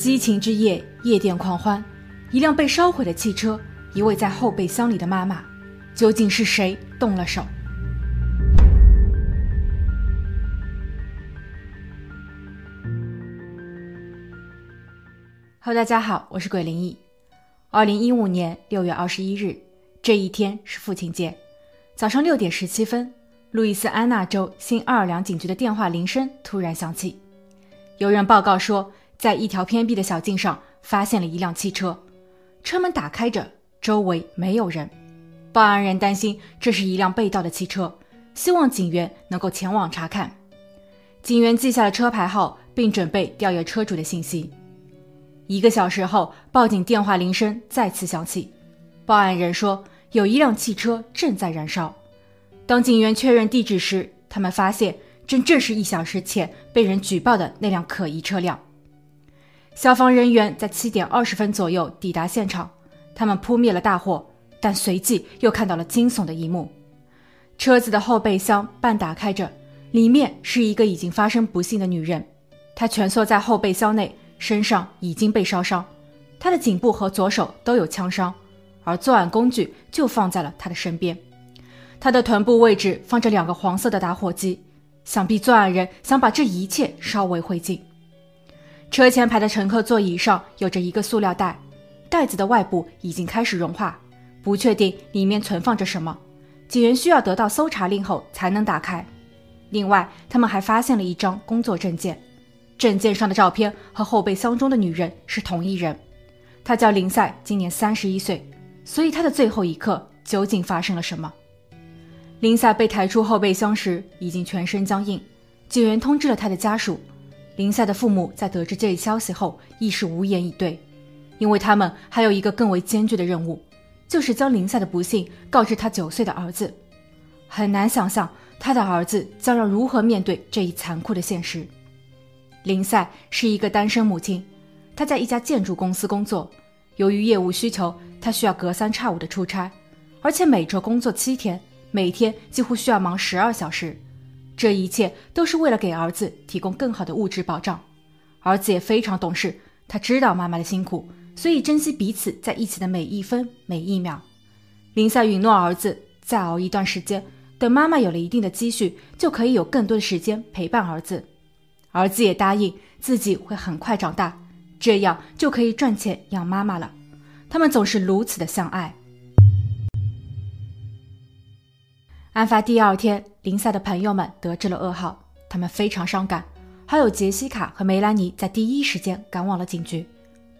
激情之夜，夜店狂欢，一辆被烧毁的汽车，一位在后备箱里的妈妈，究竟是谁动了手？Hello，大家好，我是鬼灵异。二零一五年六月二十一日，这一天是父亲节，早上六点十七分，路易斯安那州新奥尔良警局的电话铃声突然响起，有人报告说。在一条偏僻的小径上，发现了一辆汽车，车门打开着，周围没有人。报案人担心这是一辆被盗的汽车，希望警员能够前往查看。警员记下了车牌号，并准备调阅车主的信息。一个小时后，报警电话铃声再次响起，报案人说有一辆汽车正在燃烧。当警员确认地址时，他们发现正正是一小时前被人举报的那辆可疑车辆。消防人员在七点二十分左右抵达现场，他们扑灭了大火，但随即又看到了惊悚的一幕：车子的后备箱半打开着，里面是一个已经发生不幸的女人，她蜷缩在后备箱内，身上已经被烧伤，她的颈部和左手都有枪伤，而作案工具就放在了她的身边，她的臀部位置放着两个黄色的打火机，想必作案人想把这一切烧为灰烬。车前排的乘客座椅上有着一个塑料袋，袋子的外部已经开始融化，不确定里面存放着什么。警员需要得到搜查令后才能打开。另外，他们还发现了一张工作证件，证件上的照片和后备箱中的女人是同一人。她叫林赛，今年三十一岁。所以，她的最后一刻究竟发生了什么？林赛被抬出后备箱时已经全身僵硬，警员通知了他的家属。林赛的父母在得知这一消息后，亦是无言以对，因为他们还有一个更为艰巨的任务，就是将林赛的不幸告知他九岁的儿子。很难想象他的儿子将要如何面对这一残酷的现实。林赛是一个单身母亲，她在一家建筑公司工作，由于业务需求，她需要隔三差五的出差，而且每周工作七天，每天几乎需要忙十二小时。这一切都是为了给儿子提供更好的物质保障。儿子也非常懂事，他知道妈妈的辛苦，所以珍惜彼此在一起的每一分每一秒。林赛允诺儿子再熬一段时间，等妈妈有了一定的积蓄，就可以有更多的时间陪伴儿子。儿子也答应自己会很快长大，这样就可以赚钱养妈妈了。他们总是如此的相爱。案发第二天，林赛的朋友们得知了噩耗，他们非常伤感。好友杰西卡和梅兰妮在第一时间赶往了警局。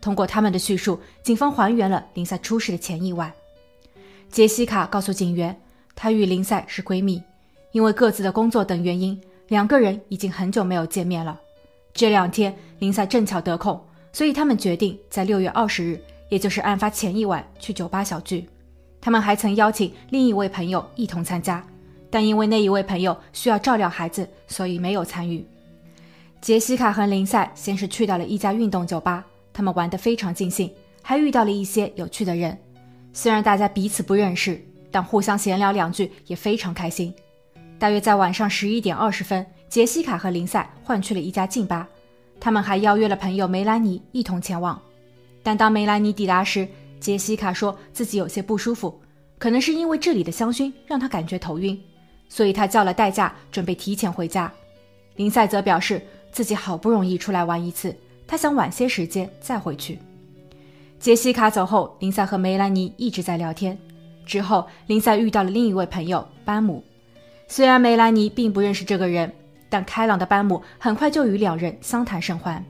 通过他们的叙述，警方还原了林赛出事的前一晚。杰西卡告诉警员，她与林赛是闺蜜，因为各自的工作等原因，两个人已经很久没有见面了。这两天，林赛正巧得空，所以他们决定在六月二十日，也就是案发前一晚去酒吧小聚。他们还曾邀请另一位朋友一同参加，但因为那一位朋友需要照料孩子，所以没有参与。杰西卡和林赛先是去到了一家运动酒吧，他们玩得非常尽兴，还遇到了一些有趣的人。虽然大家彼此不认识，但互相闲聊两句也非常开心。大约在晚上十一点二十分，杰西卡和林赛换去了一家劲吧，他们还邀约了朋友梅兰妮一同前往。但当梅兰妮抵达时，杰西卡说自己有些不舒服，可能是因为这里的香薰让她感觉头晕，所以她叫了代驾，准备提前回家。林赛则表示自己好不容易出来玩一次，他想晚些时间再回去。杰西卡走后，林赛和梅兰妮一直在聊天。之后，林赛遇到了另一位朋友班姆，虽然梅兰妮并不认识这个人，但开朗的班姆很快就与两人相谈甚欢。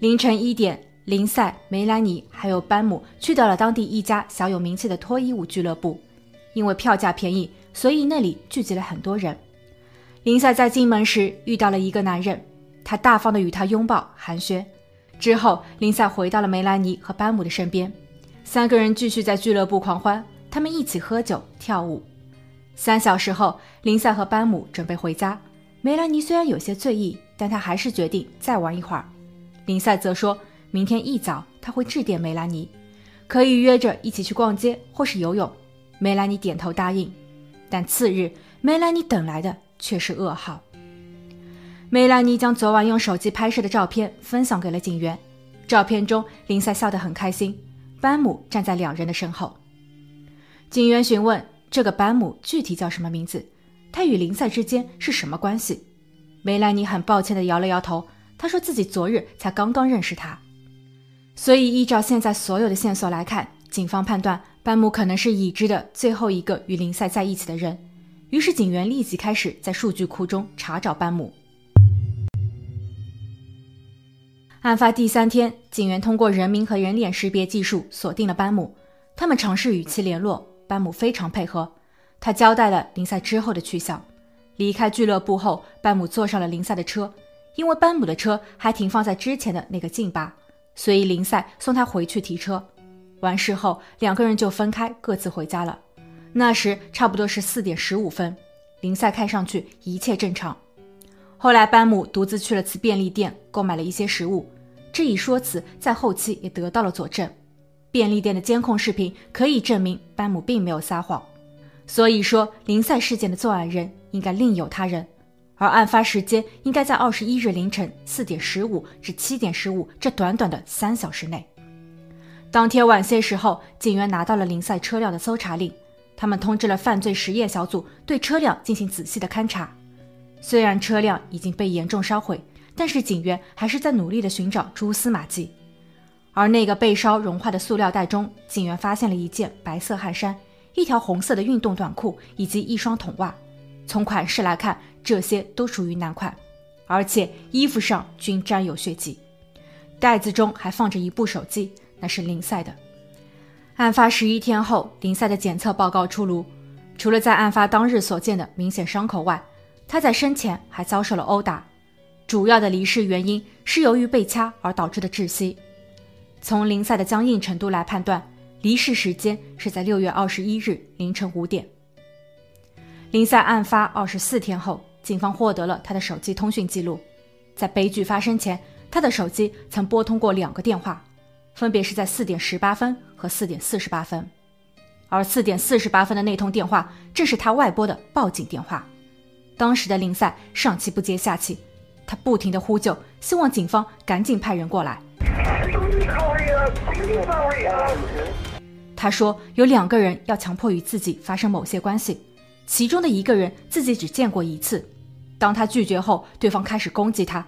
凌晨一点。林赛、梅兰妮还有班姆去到了当地一家小有名气的脱衣舞俱乐部，因为票价便宜，所以那里聚集了很多人。林赛在进门时遇到了一个男人，他大方的与他拥抱寒暄。之后，林赛回到了梅兰妮和班姆的身边，三个人继续在俱乐部狂欢，他们一起喝酒跳舞。三小时后，林赛和班姆准备回家。梅兰妮虽然有些醉意，但她还是决定再玩一会儿。林赛则说。明天一早，他会致电梅兰妮，可以约着一起去逛街或是游泳。梅兰妮点头答应。但次日，梅兰妮等来的却是噩耗。梅兰妮将昨晚用手机拍摄的照片分享给了警员，照片中，林赛笑得很开心，班姆站在两人的身后。警员询问这个班姆具体叫什么名字，他与林赛之间是什么关系？梅兰妮很抱歉地摇了摇头，他说自己昨日才刚刚认识他。所以，依照现在所有的线索来看，警方判断班姆可能是已知的最后一个与林赛在一起的人。于是，警员立即开始在数据库中查找班姆。案发第三天，警员通过人名和人脸识别技术锁定了班姆。他们尝试与其联络，班姆非常配合。他交代了林赛之后的去向。离开俱乐部后，班姆坐上了林赛的车，因为班姆的车还停放在之前的那个劲吧。所以林赛送他回去提车，完事后两个人就分开各自回家了。那时差不多是四点十五分，林赛看上去一切正常。后来班姆独自去了次便利店，购买了一些食物。这一说辞在后期也得到了佐证，便利店的监控视频可以证明班姆并没有撒谎。所以说，林赛事件的作案人应该另有他人。而案发时间应该在二十一日凌晨四点十五至七点十五这短短的三小时内。当天晚些时候，警员拿到了林赛车辆的搜查令，他们通知了犯罪实验小组对车辆进行仔细的勘查。虽然车辆已经被严重烧毁，但是警员还是在努力的寻找蛛丝马迹。而那个被烧融化的塑料袋中，警员发现了一件白色汗衫、一条红色的运动短裤以及一双筒袜。从款式来看。这些都属于男款，而且衣服上均沾有血迹。袋子中还放着一部手机，那是林赛的。案发十一天后，林赛的检测报告出炉，除了在案发当日所见的明显伤口外，他在生前还遭受了殴打。主要的离世原因是由于被掐而导致的窒息。从林赛的僵硬程度来判断，离世时间是在六月二十一日凌晨五点。林赛案发二十四天后。警方获得了他的手机通讯记录，在悲剧发生前，他的手机曾拨通过两个电话，分别是在四点十八分和四点四十八分，而四点四十八分的那通电话正是他外拨的报警电话。当时的林赛上气不接下气，他不停的呼救，希望警方赶紧派人过来。他说有两个人要强迫与自己发生某些关系，其中的一个人自己只见过一次。当他拒绝后，对方开始攻击他，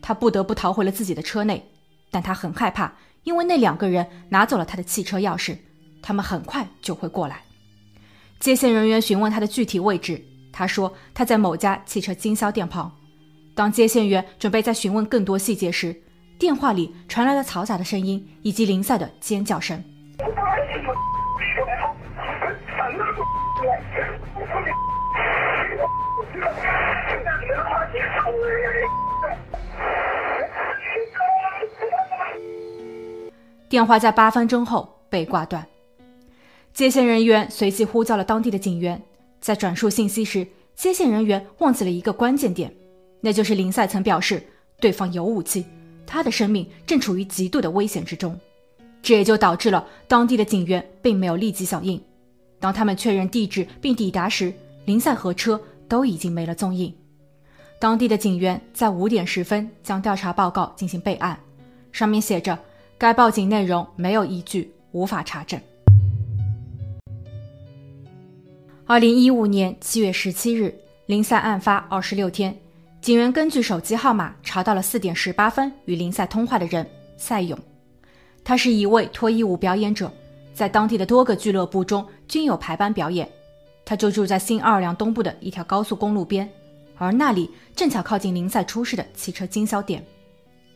他不得不逃回了自己的车内。但他很害怕，因为那两个人拿走了他的汽车钥匙，他们很快就会过来。接线人员询问他的具体位置，他说他在某家汽车经销店旁。当接线员准备再询问更多细节时，电话里传来了嘈杂的声音以及林赛的尖叫声。电话在八分钟后被挂断，接线人员随即呼叫了当地的警员。在转述信息时，接线人员忘记了一个关键点，那就是林赛曾表示对方有武器，他的生命正处于极度的危险之中。这也就导致了当地的警员并没有立即响应。当他们确认地址并抵达时，林赛和车都已经没了踪影。当地的警员在五点十分将调查报告进行备案，上面写着。该报警内容没有依据，无法查证。二零一五年七月十七日，林赛案发二十六天，警员根据手机号码查到了四点十八分与林赛通话的人赛勇。他是一位脱衣舞表演者，在当地的多个俱乐部中均有排班表演。他就住在新奥尔良东部的一条高速公路边，而那里正巧靠近林赛出事的汽车经销店。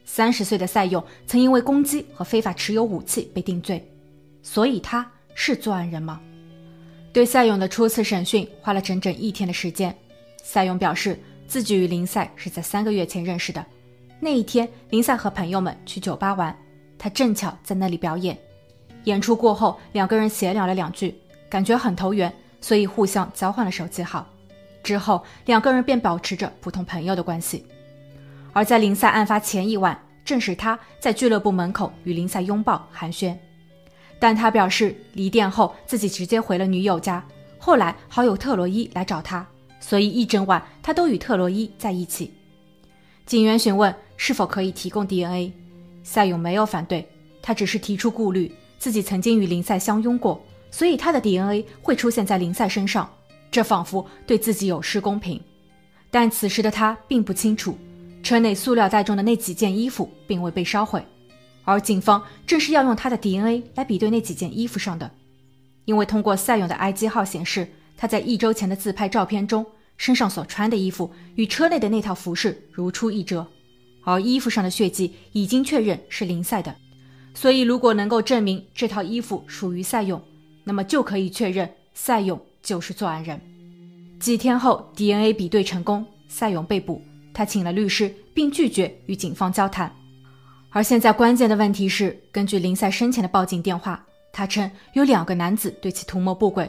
三十岁的赛勇曾因为攻击和非法持有武器被定罪，所以他是作案人吗？对赛勇的初次审讯花了整整一天的时间。赛勇表示自己与林赛是在三个月前认识的，那一天林赛和朋友们去酒吧玩，他正巧在那里表演。演出过后，两个人闲聊了两句，感觉很投缘，所以互相交换了手机号。之后两个人便保持着普通朋友的关系。而在林赛案发前一晚，正是他在俱乐部门口与林赛拥抱寒暄，但他表示离店后自己直接回了女友家。后来好友特洛伊来找他，所以一整晚他都与特洛伊在一起。警员询问是否可以提供 DNA，赛勇没有反对，他只是提出顾虑，自己曾经与林赛相拥过，所以他的 DNA 会出现在林赛身上，这仿佛对自己有失公平。但此时的他并不清楚，车内塑料袋中的那几件衣服并未被烧毁，而警方正是要用他的 DNA 来比对那几件衣服上的，因为通过赛勇的 IG 号显示，他在一周前的自拍照片中。身上所穿的衣服与车内的那套服饰如出一辙，而衣服上的血迹已经确认是林赛的，所以如果能够证明这套衣服属于赛勇，那么就可以确认赛勇就是作案人。几天后，DNA 比对成功，赛勇被捕。他请了律师，并拒绝与警方交谈。而现在关键的问题是，根据林赛生前的报警电话，他称有两个男子对其图谋不轨。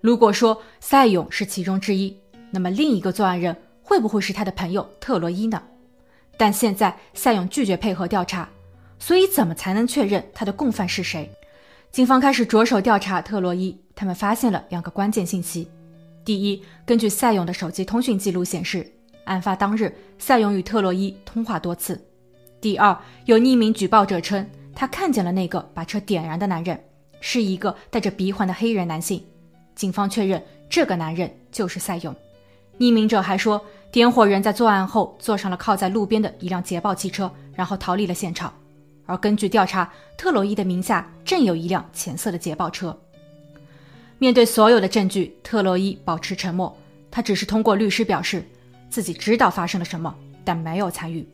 如果说赛勇是其中之一，那么另一个作案人会不会是他的朋友特洛伊呢？但现在赛勇拒绝配合调查，所以怎么才能确认他的共犯是谁？警方开始着手调查特洛伊，他们发现了两个关键信息：第一，根据赛勇的手机通讯记录显示，案发当日赛勇与特洛伊通话多次；第二，有匿名举报者称他看见了那个把车点燃的男人，是一个戴着鼻环的黑人男性。警方确认这个男人就是赛勇。匿名者还说，点火人在作案后坐上了靠在路边的一辆捷豹汽车，然后逃离了现场。而根据调查，特洛伊的名下正有一辆浅色的捷豹车。面对所有的证据，特洛伊保持沉默，他只是通过律师表示自己知道发生了什么，但没有参与。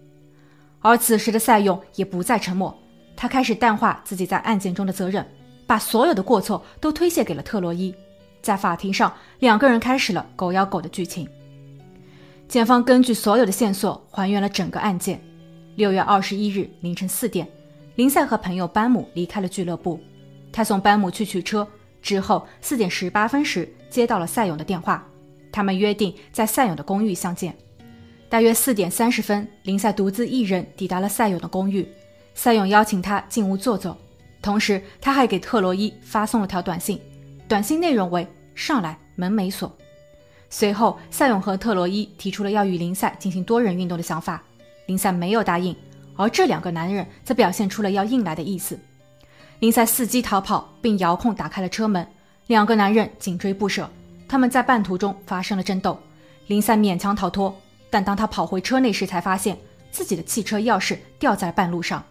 而此时的赛勇也不再沉默，他开始淡化自己在案件中的责任，把所有的过错都推卸给了特洛伊。在法庭上，两个人开始了狗咬狗的剧情。检方根据所有的线索还原了整个案件。六月二十一日凌晨四点，林赛和朋友班姆离开了俱乐部。他送班姆去取车之后，四点十八分时接到了赛勇的电话。他们约定在赛勇的公寓相见。大约四点三十分，林赛独自一人抵达了赛勇的公寓。赛勇邀请他进屋坐坐，同时他还给特洛伊发送了条短信。短信内容为：“上来，门没锁。”随后，赛勇和特洛伊提出了要与林赛进行多人运动的想法，林赛没有答应，而这两个男人则表现出了要硬来的意思。林赛伺机逃跑，并遥控打开了车门，两个男人紧追不舍。他们在半途中发生了争斗，林赛勉强逃脱，但当他跑回车内时，才发现自己的汽车钥匙掉在半路上，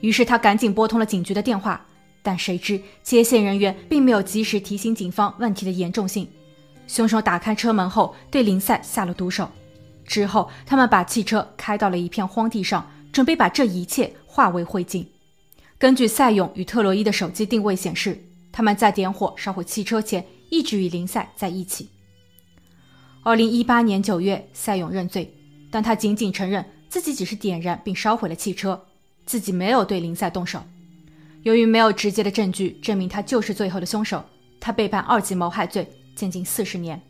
于是他赶紧拨通了警局的电话。但谁知接线人员并没有及时提醒警方问题的严重性。凶手打开车门后对林赛下了毒手，之后他们把汽车开到了一片荒地上，准备把这一切化为灰烬。根据赛勇与特洛伊的手机定位显示，他们在点火烧毁汽车前一直与林赛在一起。二零一八年九月，赛勇认罪，但他仅仅承认自己只是点燃并烧毁了汽车，自己没有对林赛动手。由于没有直接的证据证明他就是最后的凶手，他被判二级谋害罪，监禁四十年。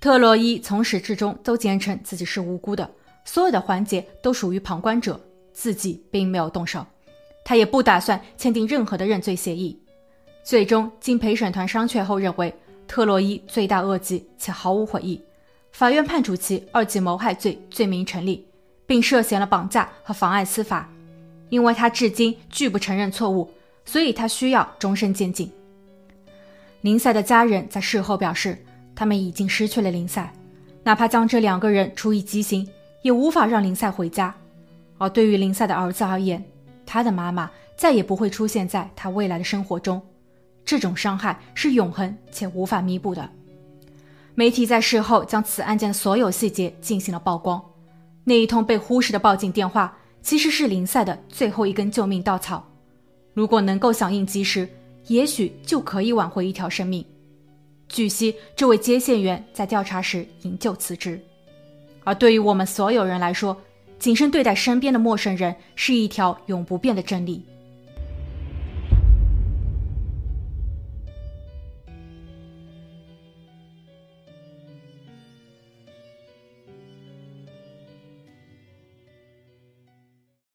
特洛伊从始至终都坚称自己是无辜的，所有的环节都属于旁观者，自己并没有动手。他也不打算签订任何的认罪协议。最终，经陪审团商榷后认为特洛伊罪大恶极且毫无悔意，法院判处其二级谋害罪罪名成立，并涉嫌了绑架和妨碍司法。因为他至今拒不承认错误，所以他需要终身监禁。林赛的家人在事后表示，他们已经失去了林赛，哪怕将这两个人处以极刑，也无法让林赛回家。而对于林赛的儿子而言，他的妈妈再也不会出现在他未来的生活中，这种伤害是永恒且无法弥补的。媒体在事后将此案件所有细节进行了曝光，那一通被忽视的报警电话。其实是林赛的最后一根救命稻草，如果能够响应及时，也许就可以挽回一条生命。据悉，这位接线员在调查时营救辞职。而对于我们所有人来说，谨慎对待身边的陌生人是一条永不变的真理。